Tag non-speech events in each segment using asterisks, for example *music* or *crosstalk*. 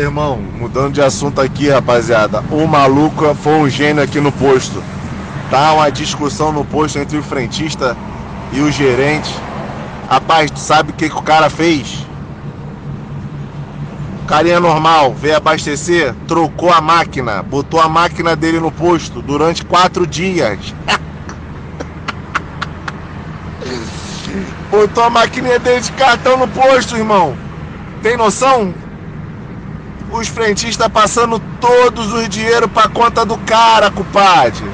Irmão, mudando de assunto aqui, rapaziada. O maluco foi um gênio aqui no posto. Tá uma discussão no posto entre o frentista e o gerente. Rapaz, tu sabe o que, que o cara fez? O carinha normal, veio abastecer, trocou a máquina, botou a máquina dele no posto durante quatro dias. *laughs* botou a maquininha dele de cartão no posto, irmão. Tem noção? Os frentistas passando todos os dinheiro pra conta do cara, compadre.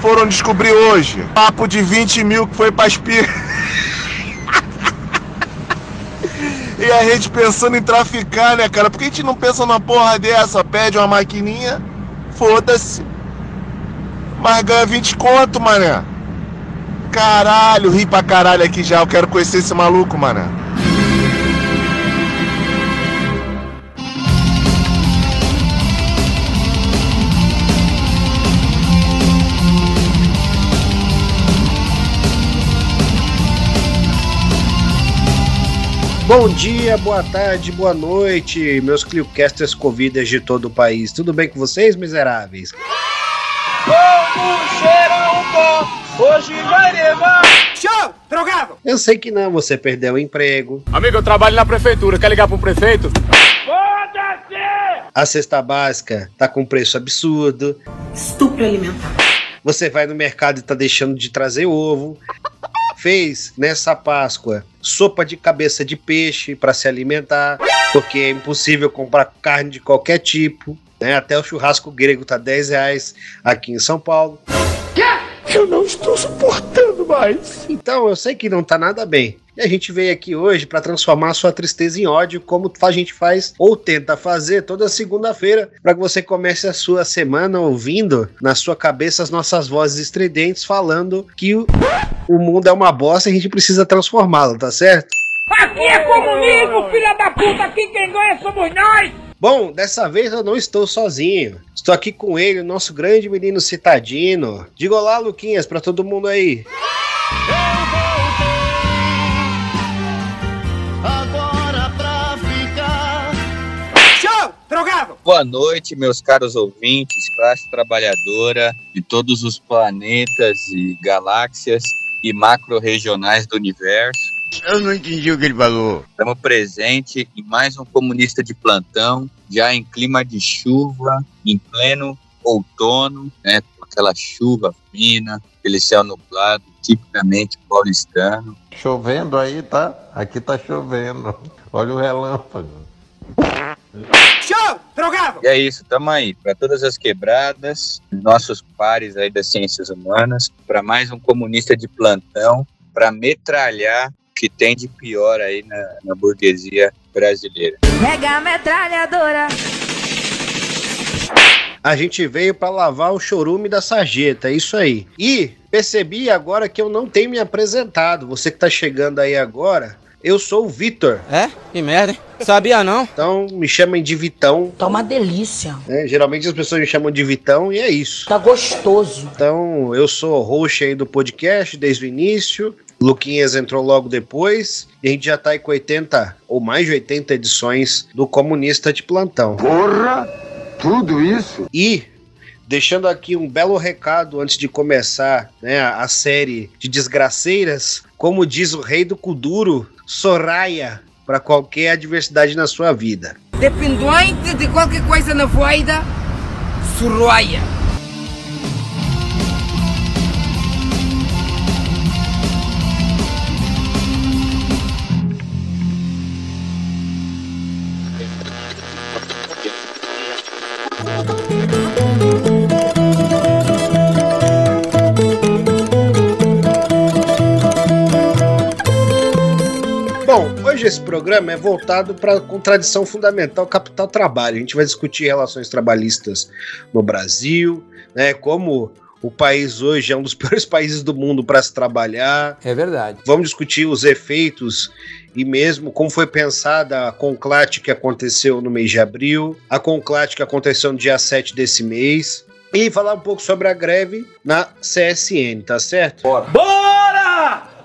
Foram descobrir hoje. Papo de 20 mil que foi pra espir. *laughs* e a gente pensando em traficar, né, cara? Por que a gente não pensa numa porra dessa? Pede uma maquininha, foda-se. Mas ganha 20 conto, mané. Caralho, ri pra caralho aqui já. Eu quero conhecer esse maluco, mané. Bom dia, boa tarde, boa noite, meus cliocasters covidas de todo o país. Tudo bem com vocês, miseráveis? Vamos cheirar um pó, hoje vai levar. Show! Drogado! Eu sei que não, você perdeu o emprego. Amigo, eu trabalho na prefeitura, quer ligar pro prefeito? Foda-se! A cesta básica tá com preço absurdo. Estupro alimentar. Você vai no mercado e tá deixando de trazer ovo. Fez nessa Páscoa sopa de cabeça de peixe para se alimentar, porque é impossível comprar carne de qualquer tipo. Né? Até o churrasco grego tá 10 reais aqui em São Paulo. Eu não estou suportando mais. Então, eu sei que não tá nada bem. E a gente veio aqui hoje para transformar a sua tristeza em ódio, como a gente faz ou tenta fazer toda segunda-feira, para que você comece a sua semana ouvindo na sua cabeça as nossas vozes estridentes falando que o, o mundo é uma bosta e a gente precisa transformá-lo, tá certo? Aqui é comunismo, filha da puta! Aqui quem ganha somos nós! Bom, dessa vez eu não estou sozinho. Estou aqui com ele, o nosso grande menino citadino. Diga olá, Luquinhas, para todo mundo aí. Show! Boa noite, meus caros ouvintes, classe trabalhadora de todos os planetas e galáxias e macro-regionais do universo. Eu não entendi o que ele falou. Estamos presentes em mais um comunista de plantão, já em clima de chuva, em pleno outono, né, com aquela chuva fina, aquele céu nublado, tipicamente paulistano. Chovendo aí, tá? Aqui tá chovendo. Olha o relâmpago. Show! Drogado! E é isso, tamo aí, para todas as quebradas, nossos pares aí das ciências humanas, para mais um comunista de plantão, para metralhar o que tem de pior aí na, na burguesia brasileira. Pega a metralhadora. A gente veio para lavar o chorume da sarjeta, é isso aí. E percebi agora que eu não tenho me apresentado. Você que tá chegando aí agora, eu sou o Vitor. É? Que merda, hein? Sabia não? Então me chamem de Vitão. Tá uma delícia. né? Geralmente as pessoas me chamam de Vitão e é isso. Tá gostoso. Então eu sou host aí do podcast desde o início. Luquinhas entrou logo depois. E a gente já tá aí com 80 ou mais de 80 edições do Comunista de Plantão. Porra! Tudo isso? E deixando aqui um belo recado antes de começar né, a série de desgraceiras, como diz o rei do Kuduro, Soraya para qualquer adversidade na sua vida. Dependente de qualquer coisa na voida, Soraya. Hoje esse programa é voltado para a contradição fundamental capital-trabalho. A gente vai discutir relações trabalhistas no Brasil, né, como o país hoje é um dos *laughs* piores países do mundo para se trabalhar. É verdade. Vamos discutir os efeitos e mesmo como foi pensada a conclate que aconteceu no mês de abril, a conclate que aconteceu no dia 7 desse mês. E falar um pouco sobre a greve na CSN, tá certo? Bora!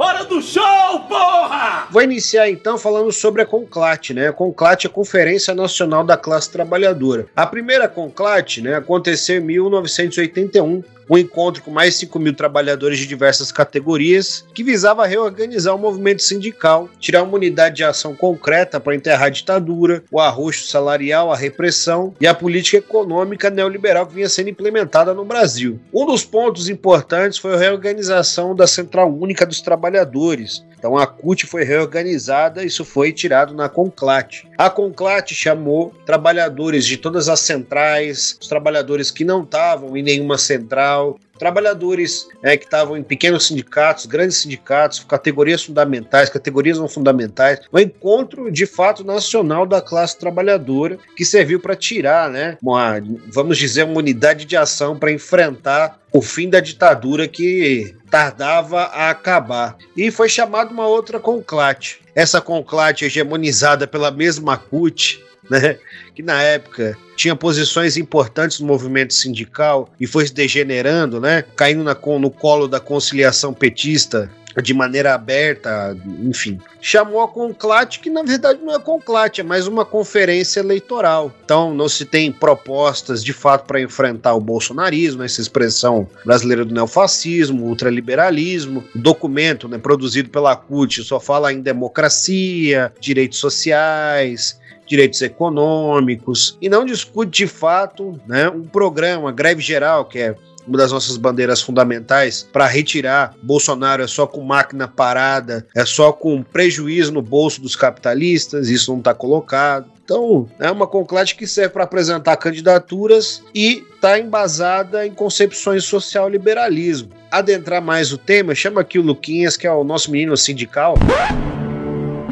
Hora do show, porra! Vou iniciar então falando sobre a Conclate, né? A Conclate é a Conferência Nacional da Classe Trabalhadora. A primeira Conclate, né, aconteceu em 1981 um encontro com mais de 5 mil trabalhadores de diversas categorias, que visava reorganizar o movimento sindical, tirar uma unidade de ação concreta para enterrar a ditadura, o arroxo salarial, a repressão e a política econômica neoliberal que vinha sendo implementada no Brasil. Um dos pontos importantes foi a reorganização da Central Única dos Trabalhadores, então a CUT foi reorganizada, isso foi tirado na Conclate. A Conclate chamou trabalhadores de todas as centrais, os trabalhadores que não estavam em nenhuma central, trabalhadores é, que estavam em pequenos sindicatos, grandes sindicatos, categorias fundamentais, categorias não fundamentais, um encontro de fato nacional da classe trabalhadora que serviu para tirar, né, uma, vamos dizer, uma unidade de ação para enfrentar o fim da ditadura que tardava a acabar. E foi chamada uma outra conclate. Essa conclate hegemonizada pela mesma CUT, né, que na época tinha posições importantes no movimento sindical e foi se degenerando, né, caindo na, no colo da conciliação petista de maneira aberta, enfim. Chamou a Conclate, que na verdade não é Conclate, é mais uma conferência eleitoral. Então não se tem propostas de fato para enfrentar o bolsonarismo, essa expressão brasileira do neofascismo, ultraliberalismo. O documento né, produzido pela CUT só fala em democracia, direitos sociais, direitos econômicos e não discute de fato né, um programa, greve geral, que é uma das nossas bandeiras fundamentais para retirar Bolsonaro é só com máquina parada, é só com prejuízo no bolso dos capitalistas, isso não está colocado. Então, é uma conclate que serve para apresentar candidaturas e está embasada em concepções social-liberalismo. Adentrar mais o tema, chama aqui o Luquinhas, que é o nosso menino sindical.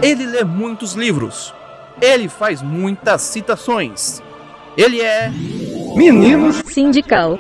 Ele lê muitos livros. Ele faz muitas citações. Ele é. Menino Sindical.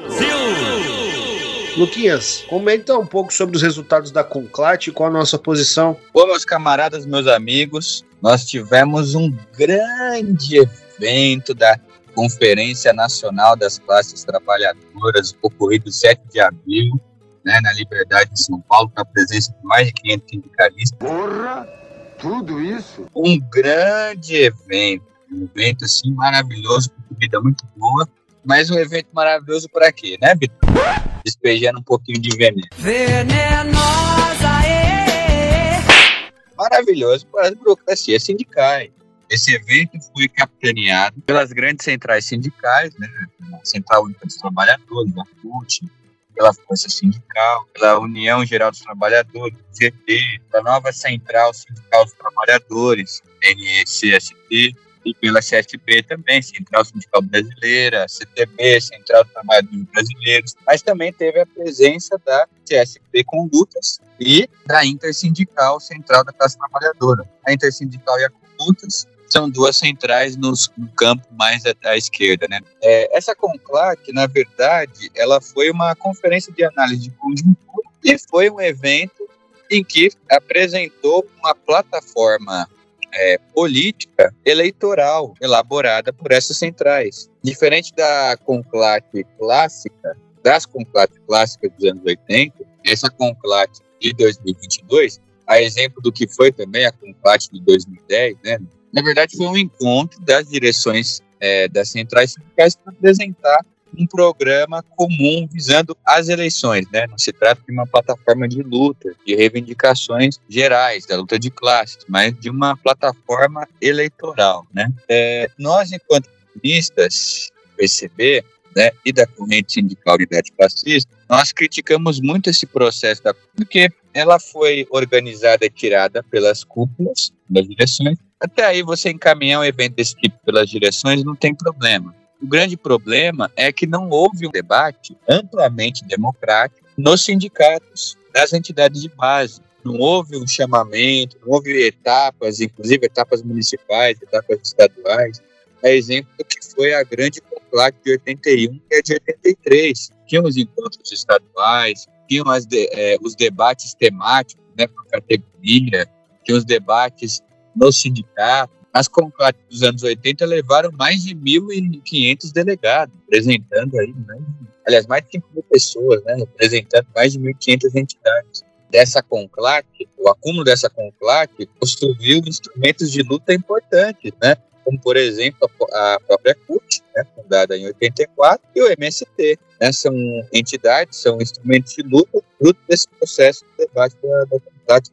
Luquinhas, comenta um pouco sobre os resultados da Conclate e qual a nossa posição. Bom, meus camaradas, meus amigos, nós tivemos um grande evento da Conferência Nacional das Classes Trabalhadoras, ocorrido 7 de abril, né, na Liberdade de São Paulo, com a presença de mais de 500 sindicalistas. Porra! Tudo isso? Um grande evento, um evento assim maravilhoso, com comida muito boa, mas um evento maravilhoso para quê, né, Vitor? Despejando um pouquinho de veneno. Venenosa, é. Maravilhoso para as burocracias sindicais. Esse evento foi capitaneado pelas grandes centrais sindicais, né? A Central Única dos Trabalhadores, a CUT, pela Força Sindical, pela União Geral dos Trabalhadores, GT, pela nova Central Sindical dos Trabalhadores, NCST, e pela CSB também, Central Sindical Brasileira, CTB, Central dos Trabalhadores Brasileiros, mas também teve a presença da CSB Condutas e da Intersindical Central da Classe Trabalhadora. A Intersindical e a Condutas são duas centrais nos, no campo mais à, à esquerda, né? É, essa conclave, na verdade, ela foi uma conferência de análise de conjuntura e foi um evento em que apresentou uma plataforma é, política eleitoral elaborada por essas centrais. Diferente da conclave clássica, das conclaves clássicas dos anos 80, essa conclave de 2022, a exemplo do que foi também a conclave de 2010, né? Na verdade, foi um encontro das direções é, das centrais sindicais para apresentar um programa comum visando as eleições, né? Não se trata de uma plataforma de luta, de reivindicações gerais da luta de classes, mas de uma plataforma eleitoral, né? É, nós, enquanto comunistas, PCB, né, e da corrente sindical Unidade Classista, nós criticamos muito esse processo da porque ela foi organizada e tirada pelas cúpulas das direções. Até aí você encaminhar um evento desse tipo pelas direções não tem problema. O grande problema é que não houve um debate amplamente democrático nos sindicatos, nas entidades de base. Não houve um chamamento, não houve etapas, inclusive etapas municipais, etapas estaduais. É exemplo do que foi a grande conclave de 81 e a de 83. Tinham os encontros estaduais, tinham de, é, os debates temáticos né, por categoria, tinham os debates no sindicato. As conclaves dos anos 80 levaram mais de 1.500 delegados, representando aí, né, aliás, mais de 5 mil pessoas, né, representando mais de 1.500 entidades. dessa conclave, o acúmulo dessa conclave, construiu instrumentos de luta importantes, né? como, por exemplo, a, a própria CUT, né, fundada em 84, e o MST. Né, são entidades, são instrumentos de luta, fruto desse processo de debate da, da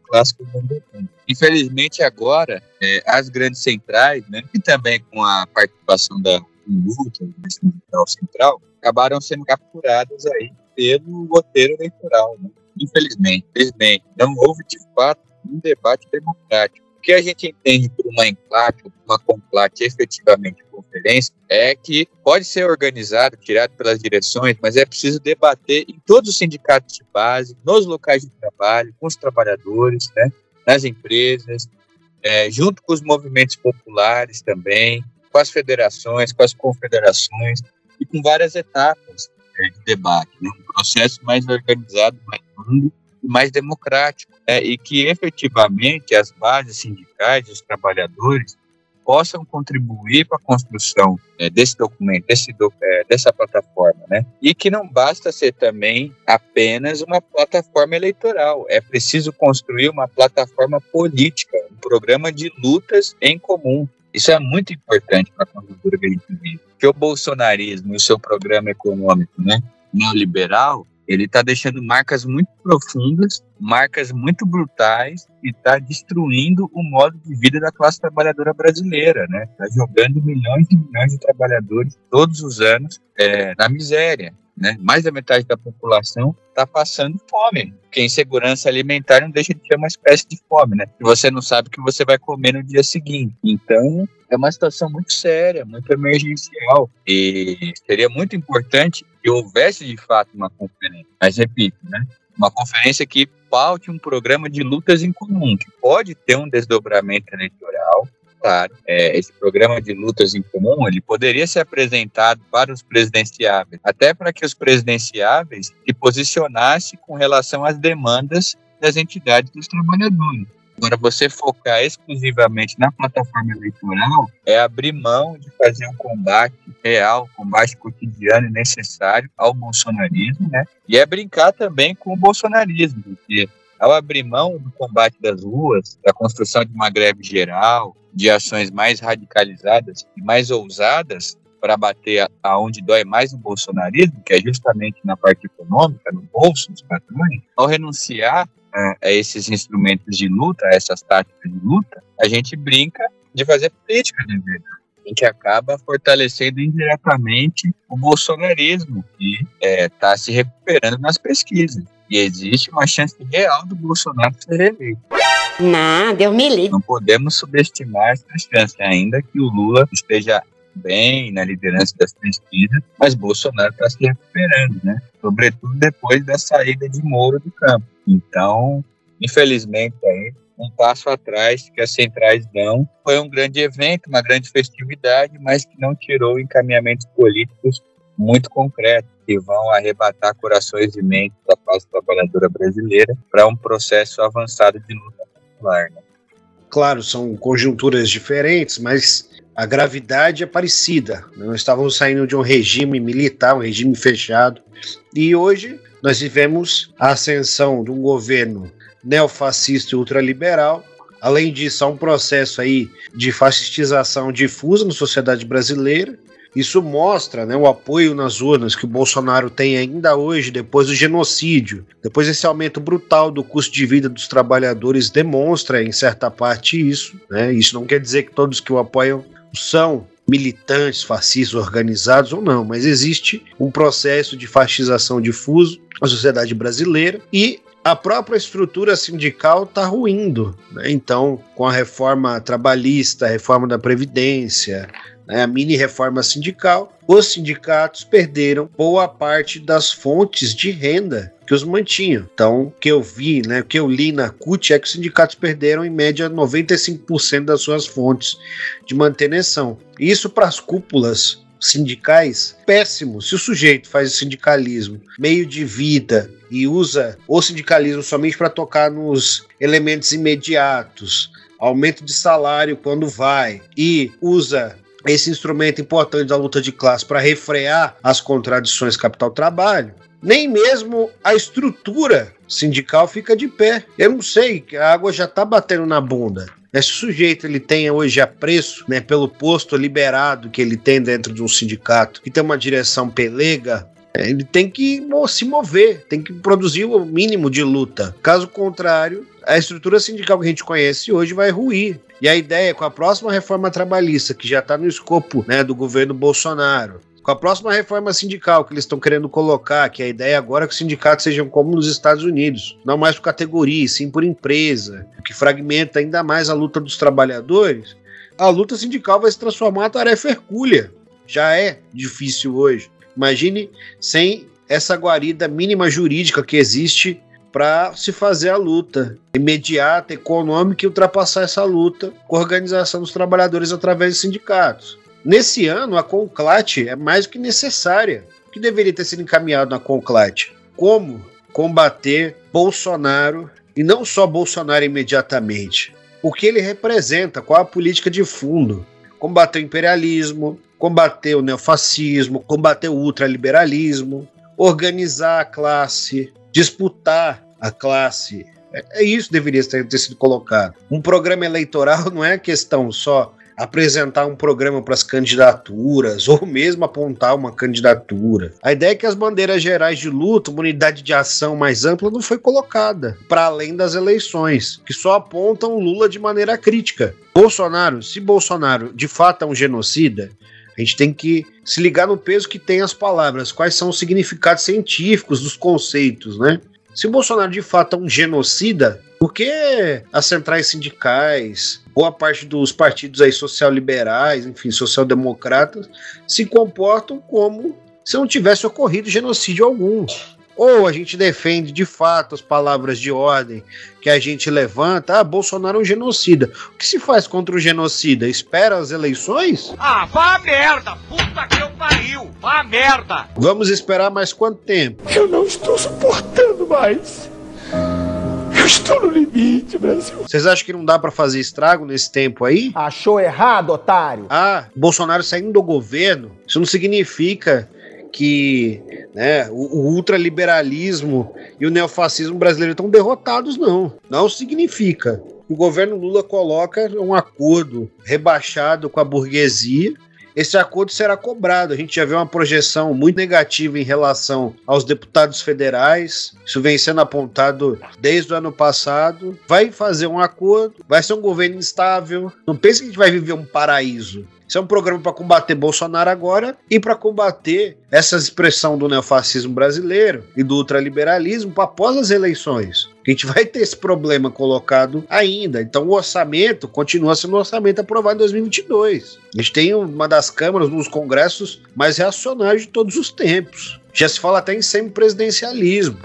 clássica do mundo. Infelizmente, agora, é, as grandes centrais, né, e também com a participação da luta, do Central, acabaram sendo capturadas aí pelo roteiro eleitoral. Né? Infelizmente, infelizmente, não houve de fato um debate democrático que a gente entende por uma enclave, uma conclave efetivamente conferência, é que pode ser organizado, tirado pelas direções, mas é preciso debater em todos os sindicatos de base, nos locais de trabalho, com os trabalhadores, né, nas empresas, é, junto com os movimentos populares também, com as federações, com as confederações e com várias etapas é, de debate, né, um processo mais organizado, mais longo mais democrático é, e que efetivamente as bases sindicais, os trabalhadores, possam contribuir para a construção é, desse documento, desse do, é, dessa plataforma, né? E que não basta ser também apenas uma plataforma eleitoral, é preciso construir uma plataforma política, um programa de lutas em comum. Isso é muito importante para a conjuntura que a gente vive. Que o bolsonarismo e o seu programa econômico, né, neoliberal, ele está deixando marcas muito profundas, marcas muito brutais e está destruindo o modo de vida da classe trabalhadora brasileira, né? Está jogando milhões e milhões de trabalhadores todos os anos é, na miséria. Né? Mais da metade da população está passando fome, porque insegurança alimentar não deixa de ser uma espécie de fome, né? E você não sabe o que você vai comer no dia seguinte. Então, é uma situação muito séria, muito emergencial, e seria muito importante que houvesse de fato uma conferência. Mas repito, né? Uma conferência que paute um programa de lutas em comum, que pode ter um desdobramento eleitoral, claro, é, esse programa de lutas em comum, ele poderia ser apresentado para os presidenciáveis, até para que os presidenciáveis se posicionassem com relação às demandas das entidades dos trabalhadores. Agora, você focar exclusivamente na plataforma eleitoral é abrir mão de fazer um combate real, um combate cotidiano e necessário ao bolsonarismo, né? E é brincar também com o bolsonarismo, porque ao abrir mão do combate das ruas, da construção de uma greve geral, de ações mais radicalizadas e mais ousadas para bater aonde dói mais o bolsonarismo, que é justamente na parte econômica, no bolso dos patrões, ao renunciar a, a esses instrumentos de luta, a essas táticas de luta, a gente brinca de fazer política de verdade a gente acaba fortalecendo indiretamente o bolsonarismo, que está é, se recuperando nas pesquisas. E existe uma chance real do Bolsonaro ser reeleito. Não, Deus me livre. Não podemos subestimar essa chance, ainda que o Lula esteja bem na liderança das pesquisas, mas Bolsonaro está se recuperando, né? Sobretudo depois da saída de Moro do campo. Então, infelizmente, aí, um passo atrás que as centrais dão. Foi um grande evento, uma grande festividade, mas que não tirou encaminhamentos políticos muito concretos que vão arrebatar corações e mentes da classe trabalhadora brasileira para um processo avançado de luta popular. Né? Claro, são conjunturas diferentes, mas a gravidade é parecida. Nós estávamos saindo de um regime militar, um regime fechado, e hoje nós vivemos a ascensão de um governo neofascista e ultraliberal. Além disso, há um processo aí de fascistização difusa na sociedade brasileira. Isso mostra né, o apoio nas urnas que o Bolsonaro tem ainda hoje, depois do genocídio. Depois desse aumento brutal do custo de vida dos trabalhadores, demonstra em certa parte isso. Né? Isso não quer dizer que todos que o apoiam são militantes fascistas organizados ou não, mas existe um processo de fascização difuso na sociedade brasileira e a própria estrutura sindical está ruindo. Né? Então, com a reforma trabalhista, a reforma da Previdência, né, a mini reforma sindical, os sindicatos perderam boa parte das fontes de renda que os mantinham. Então, o que eu vi, né, o que eu li na CUT é que os sindicatos perderam em média 95% das suas fontes de manutenção. Isso para as cúpulas sindicais, péssimo. Se o sujeito faz sindicalismo meio de vida e usa o sindicalismo somente para tocar nos elementos imediatos, aumento de salário quando vai, e usa esse instrumento importante da luta de classe para refrear as contradições capital-trabalho, nem mesmo a estrutura sindical fica de pé. Eu não sei, a água já está batendo na bunda. Esse sujeito ele tem hoje apreço né, pelo posto liberado que ele tem dentro de um sindicato, que tem uma direção pelega, ele tem que se mover, tem que produzir o mínimo de luta. Caso contrário, a estrutura sindical que a gente conhece hoje vai ruir. E a ideia é com a próxima reforma trabalhista, que já está no escopo né, do governo Bolsonaro, com a próxima reforma sindical que eles estão querendo colocar, que a ideia agora é que os sindicatos sejam como nos Estados Unidos, não mais por categoria, sim por empresa, o que fragmenta ainda mais a luta dos trabalhadores, a luta sindical vai se transformar em tarefa hercúlea. Já é difícil hoje. Imagine sem essa guarida mínima jurídica que existe para se fazer a luta imediata, econômica e ultrapassar essa luta com a organização dos trabalhadores através de sindicatos. Nesse ano, a Conclate é mais do que necessária. Que deveria ter sido encaminhado na Conclate? Como combater Bolsonaro e não só Bolsonaro imediatamente? O que ele representa? Qual a política de fundo? Combater o imperialismo, combater o neofascismo, combater o ultraliberalismo, organizar a classe, disputar a classe. É, é isso que deveria ter, ter sido colocado. Um programa eleitoral *laughs* não é questão só apresentar um programa para as candidaturas *laughs* ou mesmo apontar uma candidatura. A ideia é que as bandeiras gerais de luta, uma unidade de ação mais ampla, não foi colocada para além das eleições, que só apontam Lula de maneira crítica. Bolsonaro, se Bolsonaro de fato é um genocida, a gente tem que se ligar no peso que tem as palavras, quais são os significados científicos dos conceitos, né? Se o Bolsonaro de fato é um genocida, por que as centrais sindicais, boa parte dos partidos aí social-liberais, enfim, social-democratas, se comportam como se não tivesse ocorrido genocídio algum? Ou a gente defende de fato as palavras de ordem que a gente levanta, ah, Bolsonaro é um genocida. O que se faz contra o genocida? Espera as eleições? Ah, vá a merda! Puta que eu pariu! Vá a merda! Vamos esperar mais quanto tempo? Eu não estou suportando mais! Eu estou no limite, Brasil. Vocês acham que não dá para fazer estrago nesse tempo aí? Achou errado, otário. Ah, Bolsonaro saindo do governo, isso não significa que né, o, o ultraliberalismo e o neofascismo brasileiro estão derrotados, não. Não significa. O governo Lula coloca um acordo rebaixado com a burguesia esse acordo será cobrado. A gente já vê uma projeção muito negativa em relação aos deputados federais. Isso vem sendo apontado desde o ano passado. Vai fazer um acordo, vai ser um governo instável. Não pense que a gente vai viver um paraíso. Isso é um programa para combater Bolsonaro agora e para combater essa expressão do neofascismo brasileiro e do ultraliberalismo após as eleições. A gente vai ter esse problema colocado ainda. Então o orçamento continua sendo um orçamento aprovado em 2022. A gente tem uma das câmaras, um dos congressos mais reacionários de todos os tempos. Já se fala até em semipresidencialismo.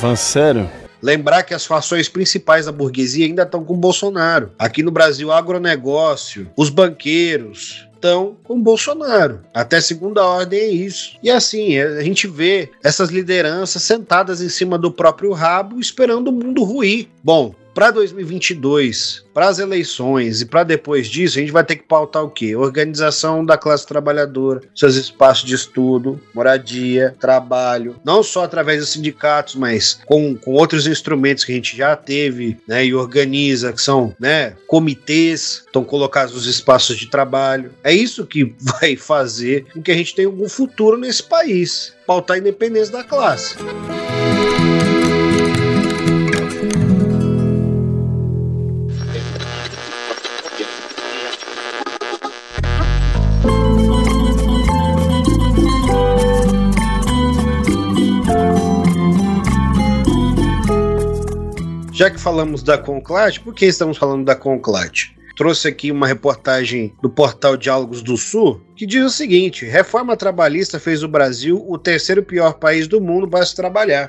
Van sério? Lembrar que as fações principais da burguesia ainda estão com Bolsonaro. Aqui no Brasil, agronegócio, os banqueiros, estão com Bolsonaro. Até segunda ordem é isso. E assim, a gente vê essas lideranças sentadas em cima do próprio rabo, esperando o mundo ruir. Bom, para 2022, para as eleições e para depois disso, a gente vai ter que pautar o quê? Organização da classe trabalhadora, seus espaços de estudo, moradia, trabalho, não só através dos sindicatos, mas com, com outros instrumentos que a gente já teve né, e organiza, que são né, comitês, estão colocados nos espaços de trabalho. É isso que *laughs* vai fazer com que a gente tenha algum futuro nesse país, pautar a independência da classe. Já que falamos da Conclade, por que estamos falando da Conclade? Trouxe aqui uma reportagem do portal Diálogos do Sul que diz o seguinte: reforma trabalhista fez o Brasil o terceiro pior país do mundo para se trabalhar.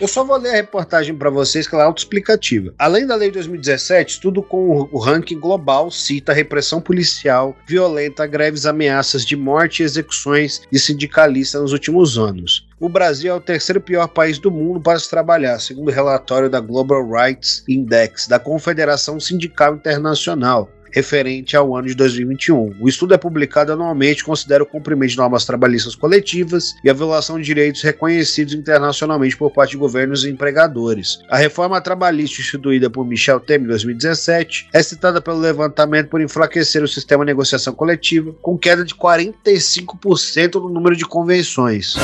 Eu só vou ler a reportagem para vocês, que ela é autoexplicativa. Além da lei de 2017, tudo com o ranking global cita repressão policial, violenta, greves, ameaças de morte e execuções de sindicalistas nos últimos anos. O Brasil é o terceiro pior país do mundo para se trabalhar, segundo o relatório da Global Rights Index da Confederação Sindical Internacional. Referente ao ano de 2021. O estudo é publicado anualmente considera o cumprimento de normas trabalhistas coletivas e a violação de direitos reconhecidos internacionalmente por parte de governos e empregadores. A reforma trabalhista instituída por Michel Temer em 2017 é citada pelo levantamento por enfraquecer o sistema de negociação coletiva, com queda de 45% no número de convenções.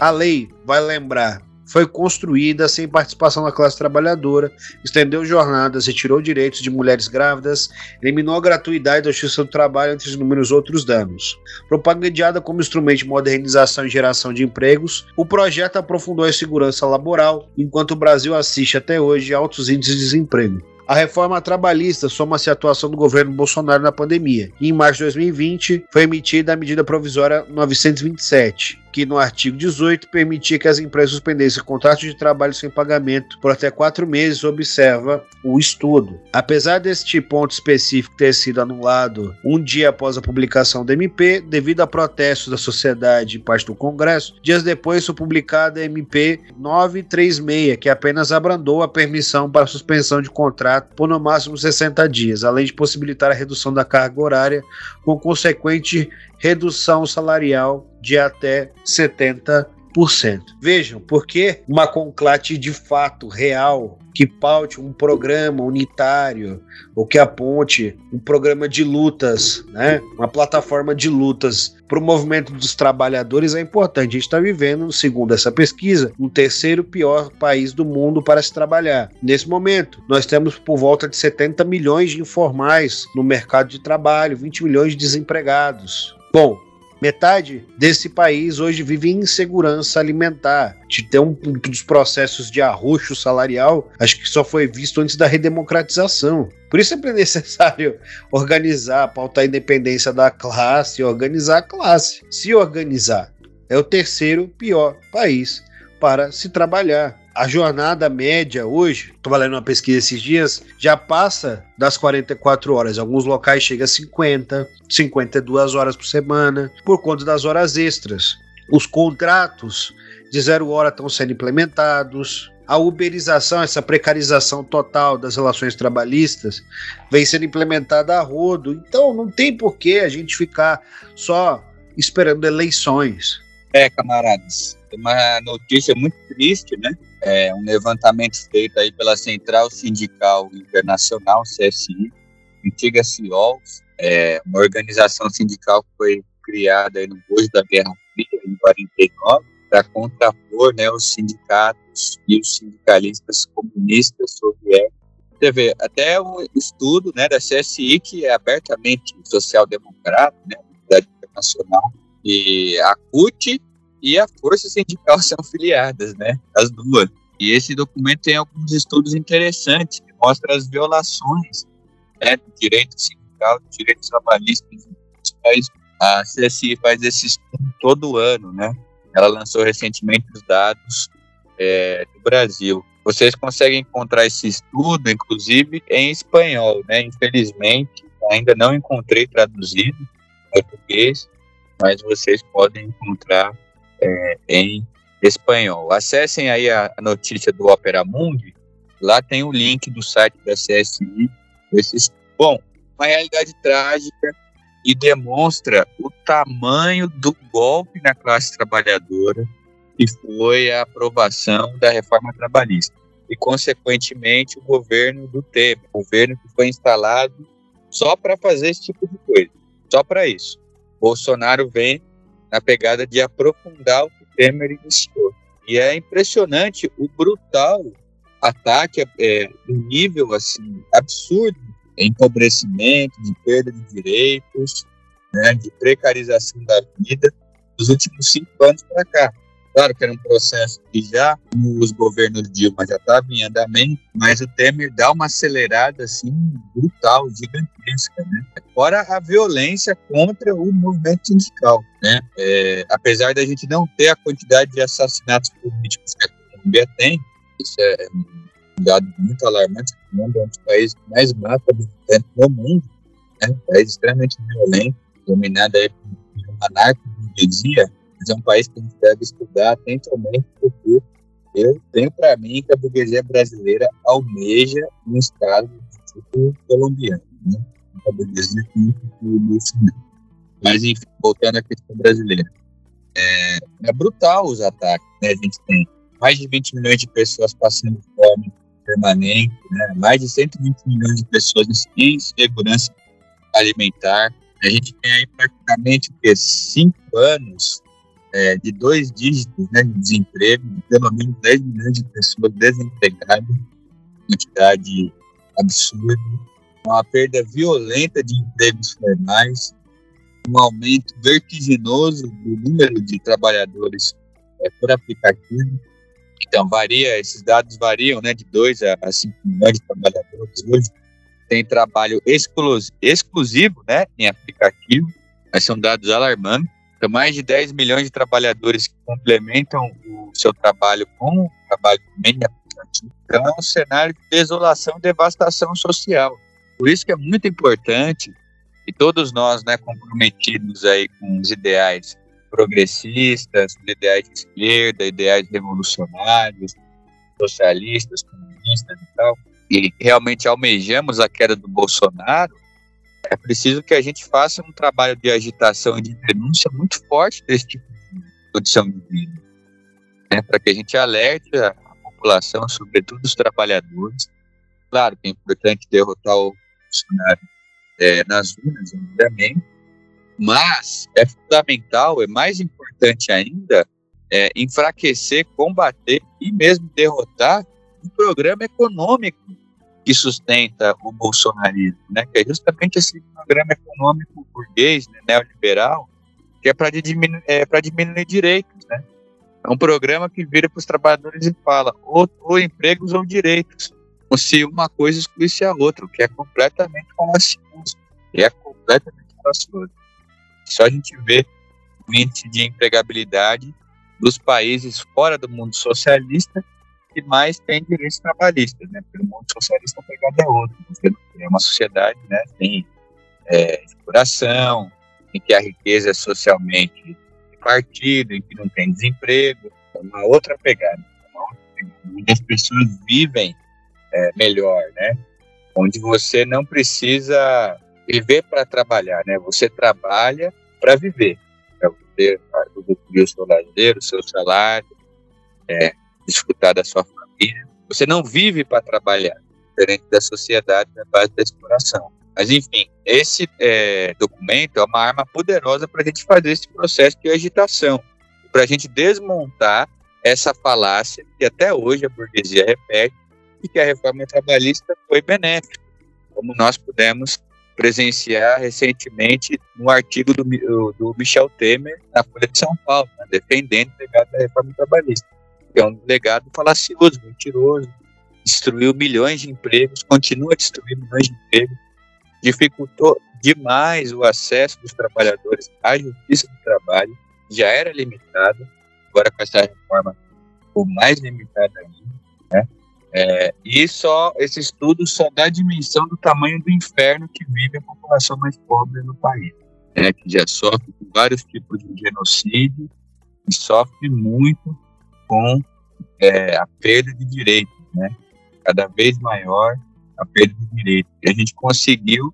A lei, vai lembrar, foi construída sem participação da classe trabalhadora, estendeu jornadas, retirou direitos de mulheres grávidas, eliminou a gratuidade da justiça do trabalho, entre inúmeros outros danos. Propagandada como instrumento de modernização e geração de empregos, o projeto aprofundou a segurança laboral, enquanto o Brasil assiste até hoje a altos índices de desemprego. A reforma trabalhista soma-se à atuação do governo Bolsonaro na pandemia. Em março de 2020 foi emitida a medida provisória 927, que no artigo 18 permitia que as empresas suspendessem contratos de trabalho sem pagamento por até quatro meses, observa o estudo. Apesar deste ponto específico ter sido anulado um dia após a publicação do MP, devido a protestos da sociedade e parte do Congresso, dias depois foi publicada a MP 936, que apenas abrandou a permissão para suspensão de contrato por no máximo 60 dias, além de possibilitar a redução da carga horária com consequente redução salarial de até 70%. Vejam, porque uma conclate de fato real que paute um programa unitário ou que aponte um programa de lutas, né, uma plataforma de lutas para o movimento dos trabalhadores é importante. A gente está vivendo, segundo essa pesquisa, um terceiro pior país do mundo para se trabalhar. Nesse momento, nós temos por volta de 70 milhões de informais no mercado de trabalho, 20 milhões de desempregados. Bom, Metade desse país hoje vive em insegurança alimentar. De ter um, um dos processos de arroxo salarial, acho que só foi visto antes da redemocratização. Por isso é necessário *laughs* organizar, pautar a independência da classe, organizar a classe. Se organizar. É o terceiro pior país para se trabalhar a jornada média hoje, estou lendo uma pesquisa esses dias, já passa das 44 horas. Alguns locais chega a 50, 52 horas por semana, por conta das horas extras. Os contratos de zero hora estão sendo implementados. A uberização, essa precarização total das relações trabalhistas, vem sendo implementada a rodo. Então não tem por que a gente ficar só esperando eleições. É, camaradas, uma notícia muito triste, né? é, um levantamento feito aí pela Central Sindical Internacional, CSI, antiga CIOLS, é, uma organização sindical que foi criada aí no bojo da Guerra Fria, em 49, para contrapor né, os sindicatos e os sindicalistas comunistas soviéticos. Você vê, até o estudo né, da CSI, que é abertamente social-democrata, né, Internacional, e a CUT e a Força Sindical *laughs* são filiadas, né? As duas. E esse documento tem alguns estudos interessantes que mostram as violações né, do direito sindical, do direito trabalhista A CSI faz esse estudo todo ano, né? Ela lançou recentemente os dados é, do Brasil. Vocês conseguem encontrar esse estudo, inclusive, em espanhol, né? Infelizmente, ainda não encontrei traduzido em português, mas vocês podem encontrar é, em espanhol. Acessem aí a, notícia do Opera Mundi, lá tem o link do site da CSI. Esses, bom, uma realidade trágica e demonstra o tamanho do golpe na classe trabalhadora que foi a aprovação da reforma trabalhista e, consequentemente, o governo do Temer, o governo que foi instalado só para fazer esse tipo de coisa, só para isso. Bolsonaro vem na pegada de aprofundar o que Temer iniciou. E é impressionante o brutal ataque, é, um nível assim absurdo, empobrecimento, de perda de direitos, né, de precarização da vida dos últimos cinco anos para cá. Claro que era um processo que já os governos Dilma já estavam em andamento, mas o Temer dá uma acelerada assim brutal, gigantesca, né? Fora a violência contra o movimento sindical, né? É, apesar da gente não ter a quantidade de assassinatos políticos que a Colômbia tem, isso é um dado muito alarmante. O mundo é um dos países que mais mata no mundo, né? Um país extremamente violento, dominado aí por uma anarco-burguesia, mas é um país que a gente deve estudar atentamente, porque eu tenho para mim que a burguesia brasileira almeja um Estado tipo colombiano. Né? a burguesia o Bolsonaro. Mas, enfim, voltando à questão brasileira. É, é brutal os ataques, né? A gente tem mais de 20 milhões de pessoas passando fome permanente, né? mais de 120 milhões de pessoas em segurança alimentar. A gente tem aí praticamente o cinco anos é, de dois dígitos né, de desemprego, pelo menos 10 milhões de pessoas desempregadas, quantidade absurda, uma perda violenta de empregos formais, um aumento vertiginoso do número de trabalhadores é, por aplicativo. Então, varia, esses dados variam né, de 2 a 5 milhões de trabalhadores hoje. Tem trabalho exclusivo né, em aplicativo, mas são dados alarmantes. Mais de 10 milhões de trabalhadores que complementam o seu trabalho com o trabalho aplicativo. Então é um cenário de desolação e devastação social. Por isso que é muito importante e todos nós, né, comprometidos aí com os ideais progressistas, ideais de esquerda, ideais revolucionários, socialistas, comunistas e tal, e realmente almejamos a queda do Bolsonaro, é preciso que a gente faça um trabalho de agitação e de denúncia muito forte desse tipo de condição de vida, né, para que a gente alerte a, população, sobretudo os trabalhadores. Claro que é importante derrotar o Bolsonaro é, nas urnas, obviamente, mas é fundamental, é mais importante ainda, é, enfraquecer, combater e mesmo derrotar um programa econômico que sustenta o bolsonarismo, né? Que é justamente esse programa econômico burguês, né, neoliberal, que é para diminuir, é, diminuir direitos, né? É um programa que vira para os trabalhadores e fala ou, ou, empregos ou direitos, como se uma coisa excluísse a outra, o que é completamente falacioso, é completamente falacioso. Só a gente vê o índice de empregabilidade dos países fora do mundo socialista que mais tem direitos trabalhistas, né? Porque o mundo socialista a pegada é outra. Você é uma sociedade, né? Tem é, exploração, em que a riqueza é socialmente repartida, em que não tem desemprego, é uma outra pegada. Uma outra pegada onde as pessoas vivem é, melhor, né? Onde você não precisa viver para trabalhar, né? Você trabalha para viver, para você usufruir o seu lazer, o seu salário, é, desfrutar da sua família. Você não vive para trabalhar, diferente da sociedade na base da exploração. Mas, enfim, esse é, documento é uma arma poderosa para a gente fazer esse processo de agitação, para a gente desmontar essa falácia que até hoje a burguesia repete e que a reforma trabalhista foi benéfica, como nós pudemos presenciar recentemente um artigo do, do Michel Temer na Folha de São Paulo, né, defendendo o legado da reforma trabalhista é um legado falacioso, mentiroso, destruiu milhões de empregos, continua destruindo milhões de empregos, dificultou demais o acesso dos trabalhadores à justiça do trabalho, já era limitado, agora com essa reforma o mais limitada ainda, né? É, e só esse estudo só dá a dimensão do tamanho do inferno que vive a população mais pobre no país, né? que já sofre vários tipos de genocídio e sofre muito com é, a perda de direitos, né? Cada vez maior a perda de direitos. E a gente conseguiu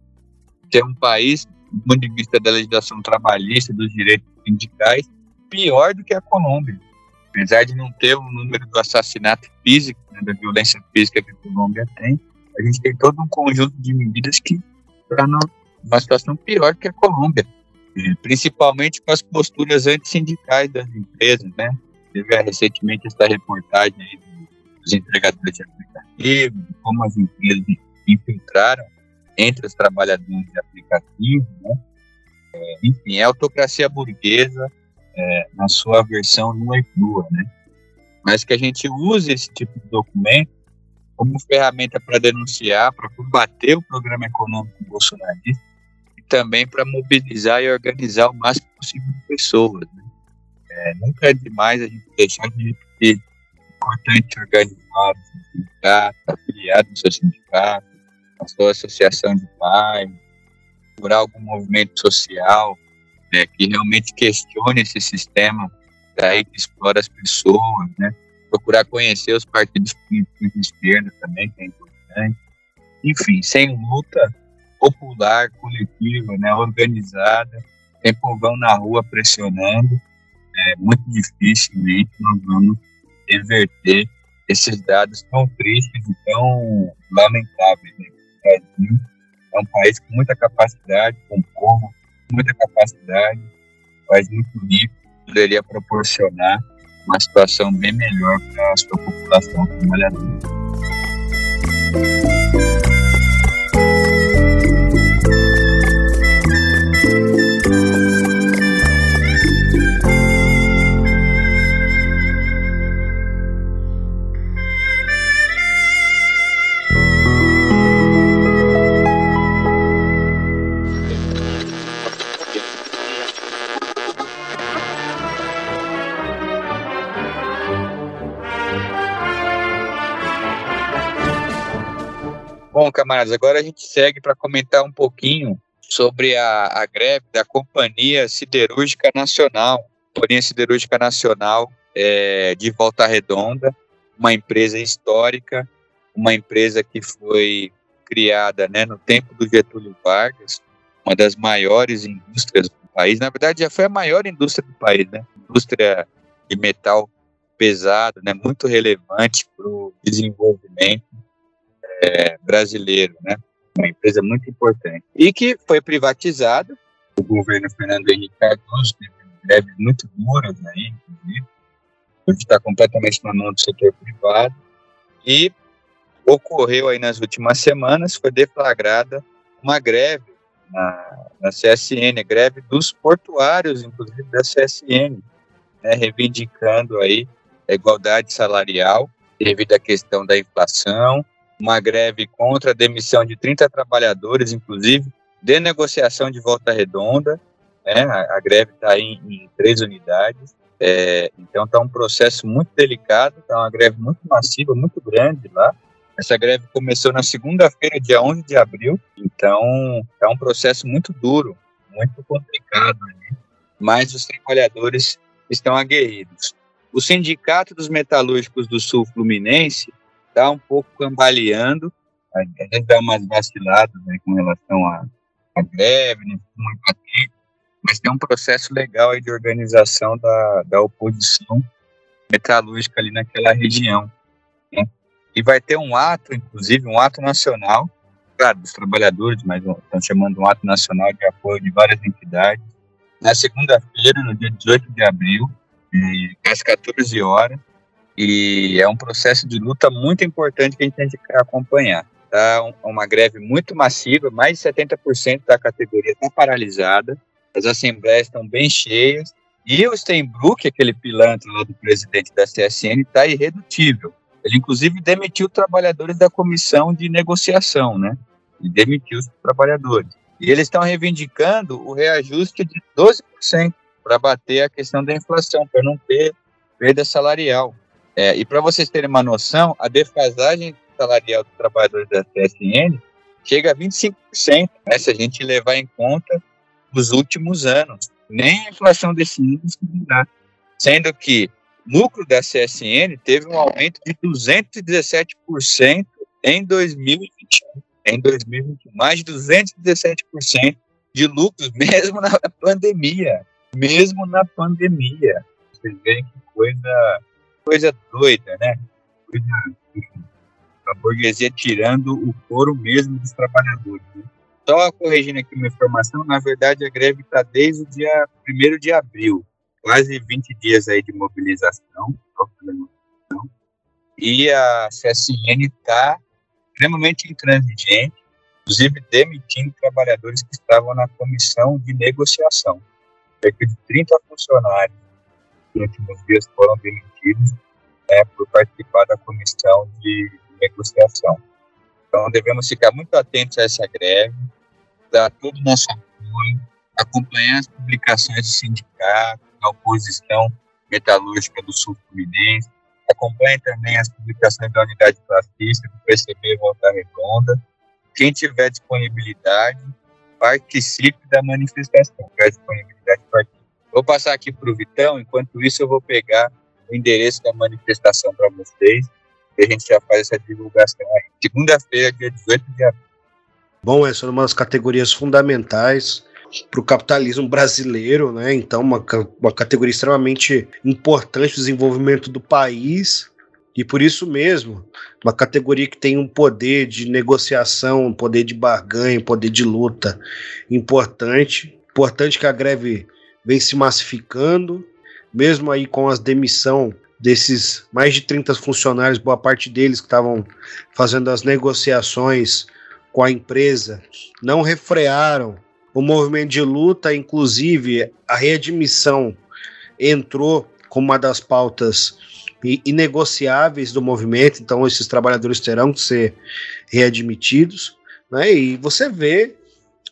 ter um país, do ponto de vista da legislação trabalhista, dos direitos sindicais, pior do que a Colômbia. Apesar de não ter o número do assassinato físico, né, da violência física que a Colômbia tem, a gente tem todo um conjunto de medidas que estão numa situação pior que a Colômbia. Principalmente com as posturas antissindicais das empresas, né? Teve recentemente essa reportagem aí dos entregadores de aplicativo, como as empresas infiltraram entre os trabalhadores de aplicativo, né? É, enfim, é a autocracia burguesa é, na sua versão nua e crua, né? Mas que a gente use esse tipo de documento como ferramenta para denunciar, para combater o programa econômico bolsonarista e também para mobilizar e organizar o máximo possível de pessoas, né? É, nunca é demais a gente deixar de ter importante organizar sindicato, afiliado no seu sindicato, a sua associação de pais, procurar algum movimento social né, que realmente questione esse sistema daí que explora as pessoas, né? Procurar conhecer os partidos políticos de esquerda também, que é importante. Enfim, sem luta, popular, coletiva, né, organizada, tem povão na rua pressionando, é muito dificilmente nós vamos reverter esses dados tão tristes e tão lamentáveis. Né? O Brasil é um país com muita capacidade, com um povo com muita capacidade, país muito rico, poderia proporcionar uma situação bem melhor para a sua população trabalhadora. Bom, camaradas, agora a gente segue para comentar um pouquinho sobre a, a, greve da Companhia Siderúrgica Nacional. Companhia Siderúrgica Nacional é, de Volta Redonda, uma empresa histórica, uma empresa que foi criada né, no tempo do Getúlio Vargas, uma das maiores indústrias do país. Na verdade, já foi a maior indústria do país, né? Indústria de metal pesado, né? Muito relevante para o desenvolvimento é, brasileiro, né? Uma empresa muito importante. E que foi privatizada. O governo Fernando Henrique Cardoso teve greves muito duras aí, inclusive. Hoje está completamente na mão do setor privado. E ocorreu aí nas últimas semanas, foi deflagrada uma greve na, na CSN, greve dos portuários, inclusive da CSN, né, reivindicando aí a igualdade salarial devido à questão da inflação, uma greve contra a demissão de 30 trabalhadores, inclusive, de negociação de volta redonda. Né? A, a greve está em, em, três unidades. É, então está um processo muito delicado, está uma greve muito massiva, muito grande lá. Essa greve começou na segunda-feira, dia 11 de abril, então é um processo muito duro, muito complicado, né? mas os trabalhadores estão aguerridos. O Sindicato dos Metalúrgicos do Sul Fluminense está um pouco cambaleando, a gente dá umas vaciladas né, com relação à, à greve, né, mas tem um processo legal aí de organização da, da oposição metalúrgica ali naquela região. Né? E vai ter um ato, inclusive, um ato nacional, claro, dos trabalhadores, mas estão chamando um ato nacional de apoio de várias entidades, na segunda-feira, no dia 18 de abril, às 14 horas, e é um processo de luta muito importante que a gente tem que acompanhar. Tá uma greve muito massiva, mais de 70% da categoria está paralisada, as assembleias estão bem cheias, e o Steinbrück, aquele pilantra lá do presidente da CSN, está irredutível. Ele, inclusive, demitiu trabalhadores da comissão de negociação, né? E demitiu os trabalhadores. E eles estão reivindicando o reajuste de 12% para bater a questão da inflação, para não ter perda salarial. É, e para vocês terem uma noção, a defasagem salarial dos trabalhadores da CSN chega a 25%, né, se a gente levar em conta os últimos anos. Nem a inflação desse ano dá. Sendo que o lucro da CSN teve um aumento de 217% em 2021. Em 2021, mais de 217% de lucros, *laughs* mesmo na pandemia. Mesmo na pandemia. Vocês veem que coisa coisa doida, né? Coisa, a burguesia tirando o couro mesmo dos trabalhadores. Né? Só corrigindo aqui uma informação, na verdade a greve está desde o dia 1 de abril, quase 20 dias aí de mobilização, e a CSN está extremamente intransigente, inclusive demitindo trabalhadores que estavam na comissão de negociação. Cerca de 30 funcionários últimos dias foram demitidos né, por participar da comissão de negociação. Então, devemos ficar muito atentos a essa greve, dar todo o nosso apoio, acompanhar as publicações do sindicato, da oposição metalúrgica do Sul Fluminense, acompanhe também as publicações da Unidade Classista, do PCB Volta Redonda. Quem tiver disponibilidade, participe da manifestação. Tiver disponibilidade, participe Vou passar aqui para o Vitão, enquanto isso eu vou pegar o endereço da manifestação para vocês, e a gente já faz essa divulgação aí. Segunda-feira, dia 18 de abril. Bom, é uma das categorias fundamentais para o capitalismo brasileiro, né? Então, uma, uma categoria extremamente importante do desenvolvimento do país. E por isso mesmo, uma categoria que tem um poder de negociação, um poder de barganha, um poder de luta importante. Importante que a greve vem se massificando, mesmo aí com as demissão desses mais de 30 funcionários, boa parte deles que estavam fazendo as negociações com a empresa, não refrearam o movimento de luta, inclusive a readmissão entrou como uma das pautas inegociáveis do movimento, então esses trabalhadores terão que ser readmitidos, né? E você vê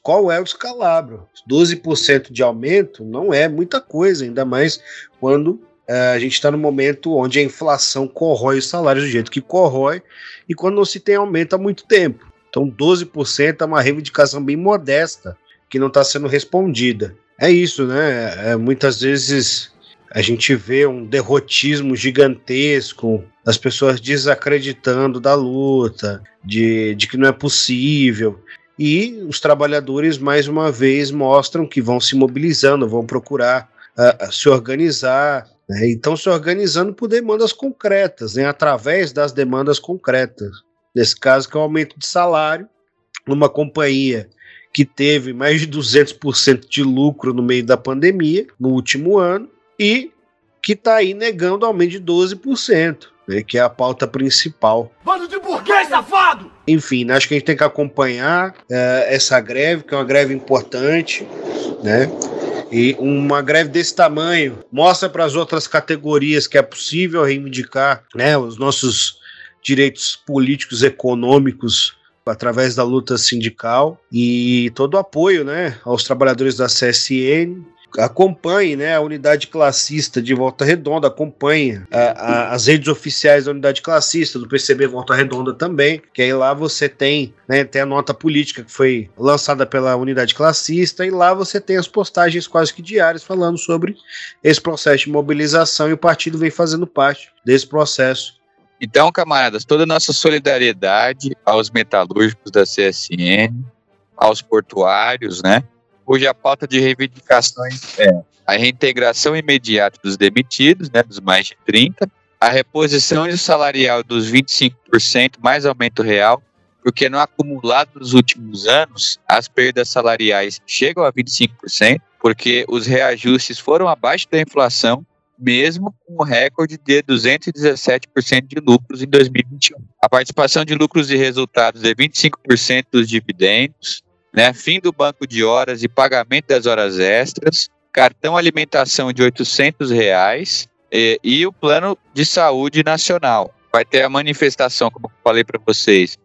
qual é o escalabro. 12% de aumento não é muita coisa, ainda mais quando é, a gente está no momento onde a inflação corrói os salários do jeito que corrói e quando não se tem aumento há muito tempo. Então, 12% é uma reivindicação bem modesta que não está sendo respondida. É isso, né? É, muitas vezes a gente vê um derrotismo gigantesco, as pessoas desacreditando da luta, de, de que não é possível. E os trabalhadores, mais uma vez, mostram que vão se mobilizando, vão procurar uh, se organizar, né? Então, se organizando por demandas concretas, né? através das demandas concretas. Nesse caso, que é o aumento de salário numa companhia que teve mais de 200% de lucro no meio da pandemia, no último ano, e que está aí negando aumento de 12%, né, que é a pauta principal. Bando de burguês, safado! Enfim, né, acho que a gente tem que acompanhar uh, essa greve, que é uma greve importante, né? E uma greve desse tamanho mostra para as outras categorias que é possível reivindicar né, os nossos direitos políticos, econômicos através da luta sindical e todo o apoio né, aos trabalhadores da CSN, acompanhe né, a unidade classista de Volta Redonda, acompanhe a, a, as redes oficiais da unidade classista, do PCB Volta Redonda também, que aí lá você tem, né, tem a nota política que foi lançada pela unidade classista, e lá você tem as postagens quase que diárias falando sobre esse processo de mobilização, e o partido vem fazendo parte desse processo. Então, camaradas, toda a nossa solidariedade aos metalúrgicos da CSN, aos portuários, né? Cuja pauta de reivindicações é a reintegração imediata dos demitidos, né, dos mais de 30, a reposição salarial dos 25% mais aumento real, porque no acumulado dos últimos anos, as perdas salariais chegam a 25%, porque os reajustes foram abaixo da inflação, mesmo com o recorde de 217% de lucros em 2021. A participação de lucros e resultados é 25% dos dividendos, né? Fim do banco de horas e pagamento das horas extras, cartão alimentação de 800 reais e, e o plano de saúde nacional. Vai ter a manifestação, como falei para vocês,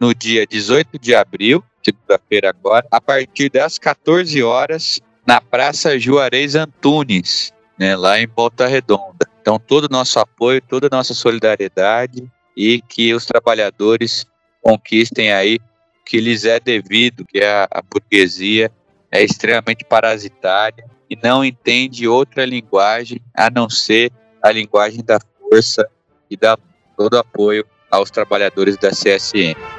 no dia 18 de abril, segunda-feira agora, a partir das 14 horas, na Praça Juarez Antunes, né, lá em Volta Redonda. Então, todo o nosso apoio, toda a nossa solidariedade e que os trabalhadores conquistem aí que lhes é devido, que a, a burguesia é extremamente parasitária e não entende outra linguagem a não ser a linguagem da força e da todo apoio aos trabalhadores da CSN.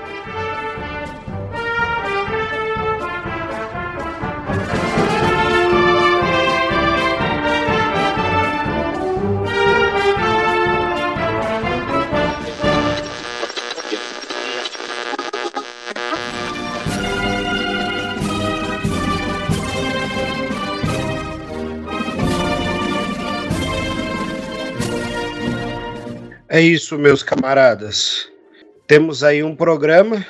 É isso, meus camaradas. Temos aí um programa.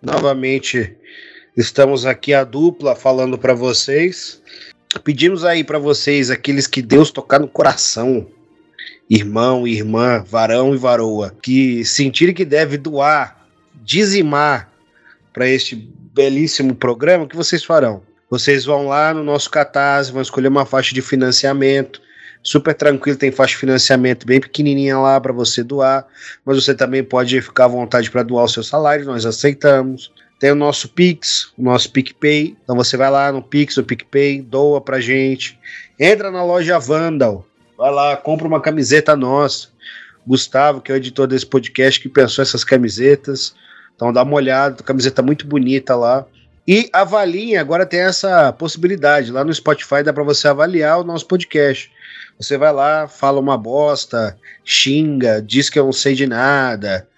Novamente, estamos aqui a dupla falando para vocês. Pedimos aí para vocês, aqueles que Deus tocar no coração, irmão, irmã, varão e varoa, que sentirem que deve doar, dizimar para este belíssimo programa, o que vocês farão? Vocês vão lá no nosso Catarse, vão escolher uma faixa de financiamento, super tranquilo, tem faixa de financiamento bem pequenininha lá para você doar, mas você também pode ficar à vontade para doar o seu salário, nós aceitamos. Tem o nosso Pix, o nosso PicPay. Então você vai lá no Pix, o PicPay, doa pra gente. Entra na loja Vandal, vai lá, compra uma camiseta nossa. Gustavo, que é o editor desse podcast, que pensou essas camisetas. Então dá uma olhada, camiseta muito bonita lá. E avaliem, agora tem essa possibilidade. Lá no Spotify dá para você avaliar o nosso podcast. Você vai lá, fala uma bosta, xinga, diz que eu não sei de nada.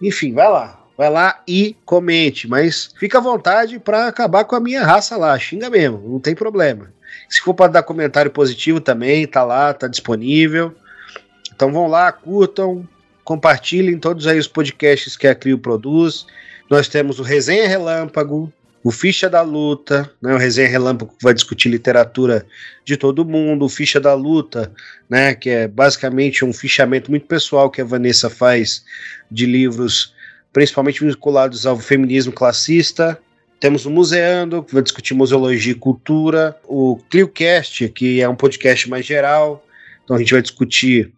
Enfim, vai lá. Vai lá e comente, mas fica à vontade para acabar com a minha raça lá. Xinga mesmo, não tem problema. Se for para dar comentário positivo também, tá lá, tá disponível. Então vão lá, curtam, compartilhem todos aí os podcasts que a Crio produz. Nós temos o Resenha Relâmpago, o Ficha da Luta, né, o Resenha Relâmpago vai discutir literatura de todo mundo, o Ficha da Luta, né, que é basicamente um fichamento muito pessoal que a Vanessa faz de livros, principalmente vinculados ao feminismo classista. Temos o Museando, que vai discutir museologia e cultura, o ClioCast, que é um podcast mais geral, então a gente vai discutir.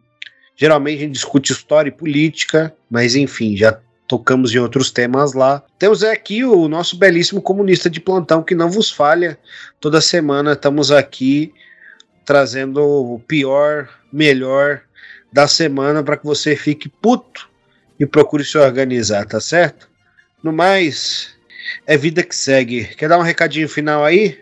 Geralmente a gente discute história e política, mas enfim, já tocamos em outros temas lá. Temos aqui o nosso belíssimo comunista de plantão que não vos falha. Toda semana estamos aqui trazendo o pior, melhor da semana para que você fique puto e procure se organizar, tá certo? No mais, é vida que segue. Quer dar um recadinho final aí?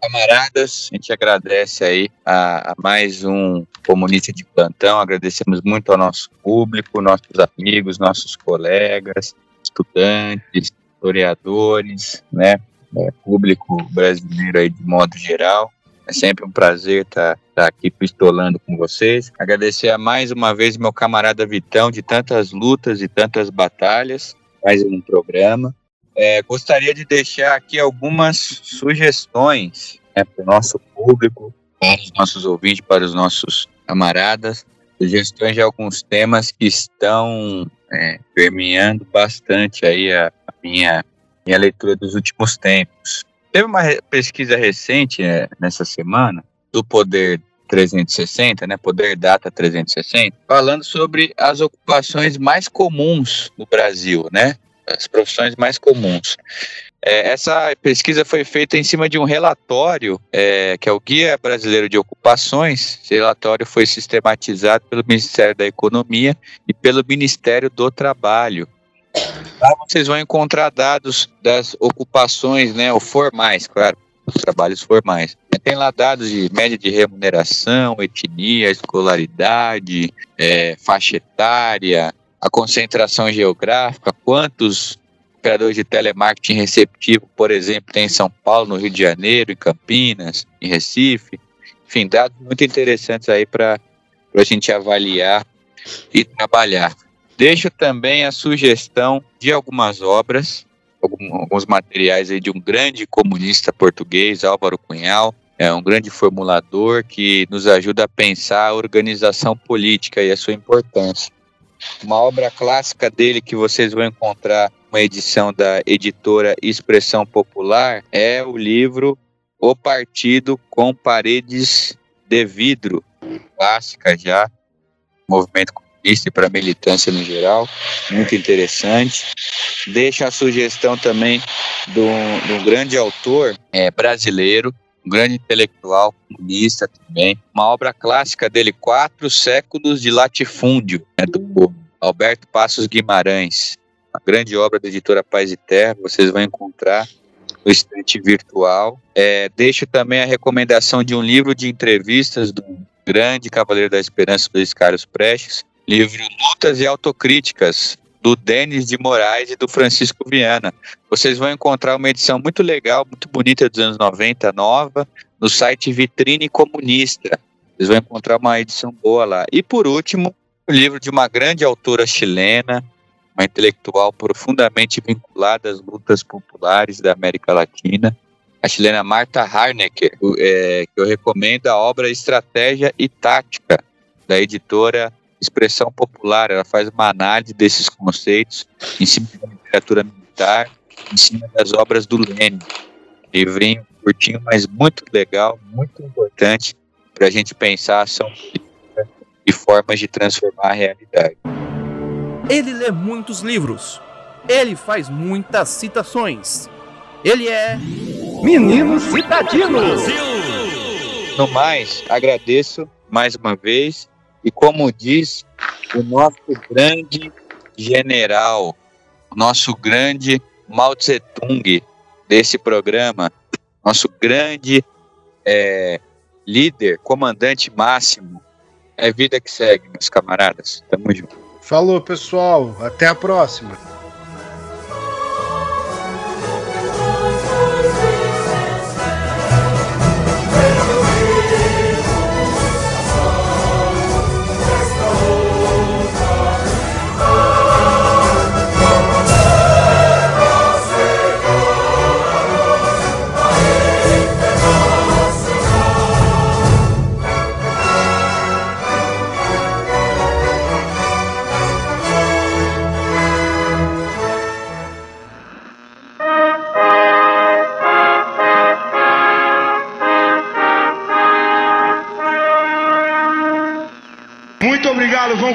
Camaradas, a gente agradece aí a, a, mais um comunista de plantão, agradecemos muito ao nosso público, nossos amigos, nossos colegas, estudantes, historiadores, né, é, público brasileiro aí de modo geral. É sempre um prazer estar tá, tá aqui pistolando com vocês. Agradecer mais uma vez meu camarada Vitão de tantas lutas e tantas batalhas, mais um programa. É, gostaria de deixar aqui algumas sugestões né, para o nosso público, para os nossos ouvintes, para os nossos camaradas, sugestões de alguns temas que estão é, permeando bastante aí a, a, minha, minha leitura dos últimos tempos. Teve uma pesquisa recente né, nessa semana do Poder 360, né, Poder Data 360, falando sobre as ocupações mais comuns no Brasil, né? As profissões mais comuns. É, essa pesquisa foi feita em cima de um relatório, é, que é o Guia Brasileiro de Ocupações. Esse relatório foi sistematizado pelo Ministério da Economia e pelo Ministério do Trabalho. Lá vocês vão encontrar dados das ocupações, né, ou formais, claro, os trabalhos formais. Tem lá dados de média de remuneração, etnia, escolaridade, é, faixa etária, a concentração geográfica, quantos operadores de telemarketing receptivo, por exemplo, tem em São Paulo, no Rio de Janeiro, em Campinas, em Recife. Enfim, dados muito interessantes aí para a gente avaliar e trabalhar. Deixo também a sugestão de algumas obras, alguns materiais aí de um grande comunista português, Álvaro Cunhal, é um grande formulador que nos ajuda a pensar a organização política e a sua importância. Uma obra clássica dele que vocês vão encontrar uma edição da editora Expressão Popular é o livro O Partido com Paredes de Vidro, clássica já, movimento comunista e para militância no geral, muito interessante. Deixa a sugestão também de um grande autor é, brasileiro, grande intelectual comunista também. Uma obra clássica dele, Quatro Séculos de Latifúndio, né, do Alberto Passos Guimarães. Uma grande obra da editora Paz e Terra, vocês vão encontrar no estante virtual. É, deixo também a recomendação de um livro de entrevistas do grande Cavaleiro da Esperança, Luiz Carlos Prestes, livro Lutas e Autocríticas, do Denis de Moraes e do Francisco Viana. Vocês vão encontrar uma edição muito legal, muito bonita dos anos 90, nova, no site Vitrine Comunista. Vocês vão encontrar uma edição boa lá. E por último, o livro de uma grande autora chilena, uma intelectual profundamente vinculada às lutas populares da América Latina, a chilena Marta Harnecker, é, que eu recomendo a obra Estratégia e Tática, da editora expressão popular, ela faz uma análise desses conceitos em cima da literatura militar, em cima das obras do Lênin. Livrinho curtinho, mas muito legal, muito importante para a gente pensar a ação política e formas de transformar a realidade. Ele lê muitos livros. Ele faz muitas citações. Ele é. Menino Citadino! No mais, agradeço mais uma vez e como diz o nosso grande general nosso grande Mao Tse Tung desse programa, nosso grande é, líder, comandante máximo. É vida que segue, meus camaradas. Tamo junto. Falou, pessoal. Até a próxima.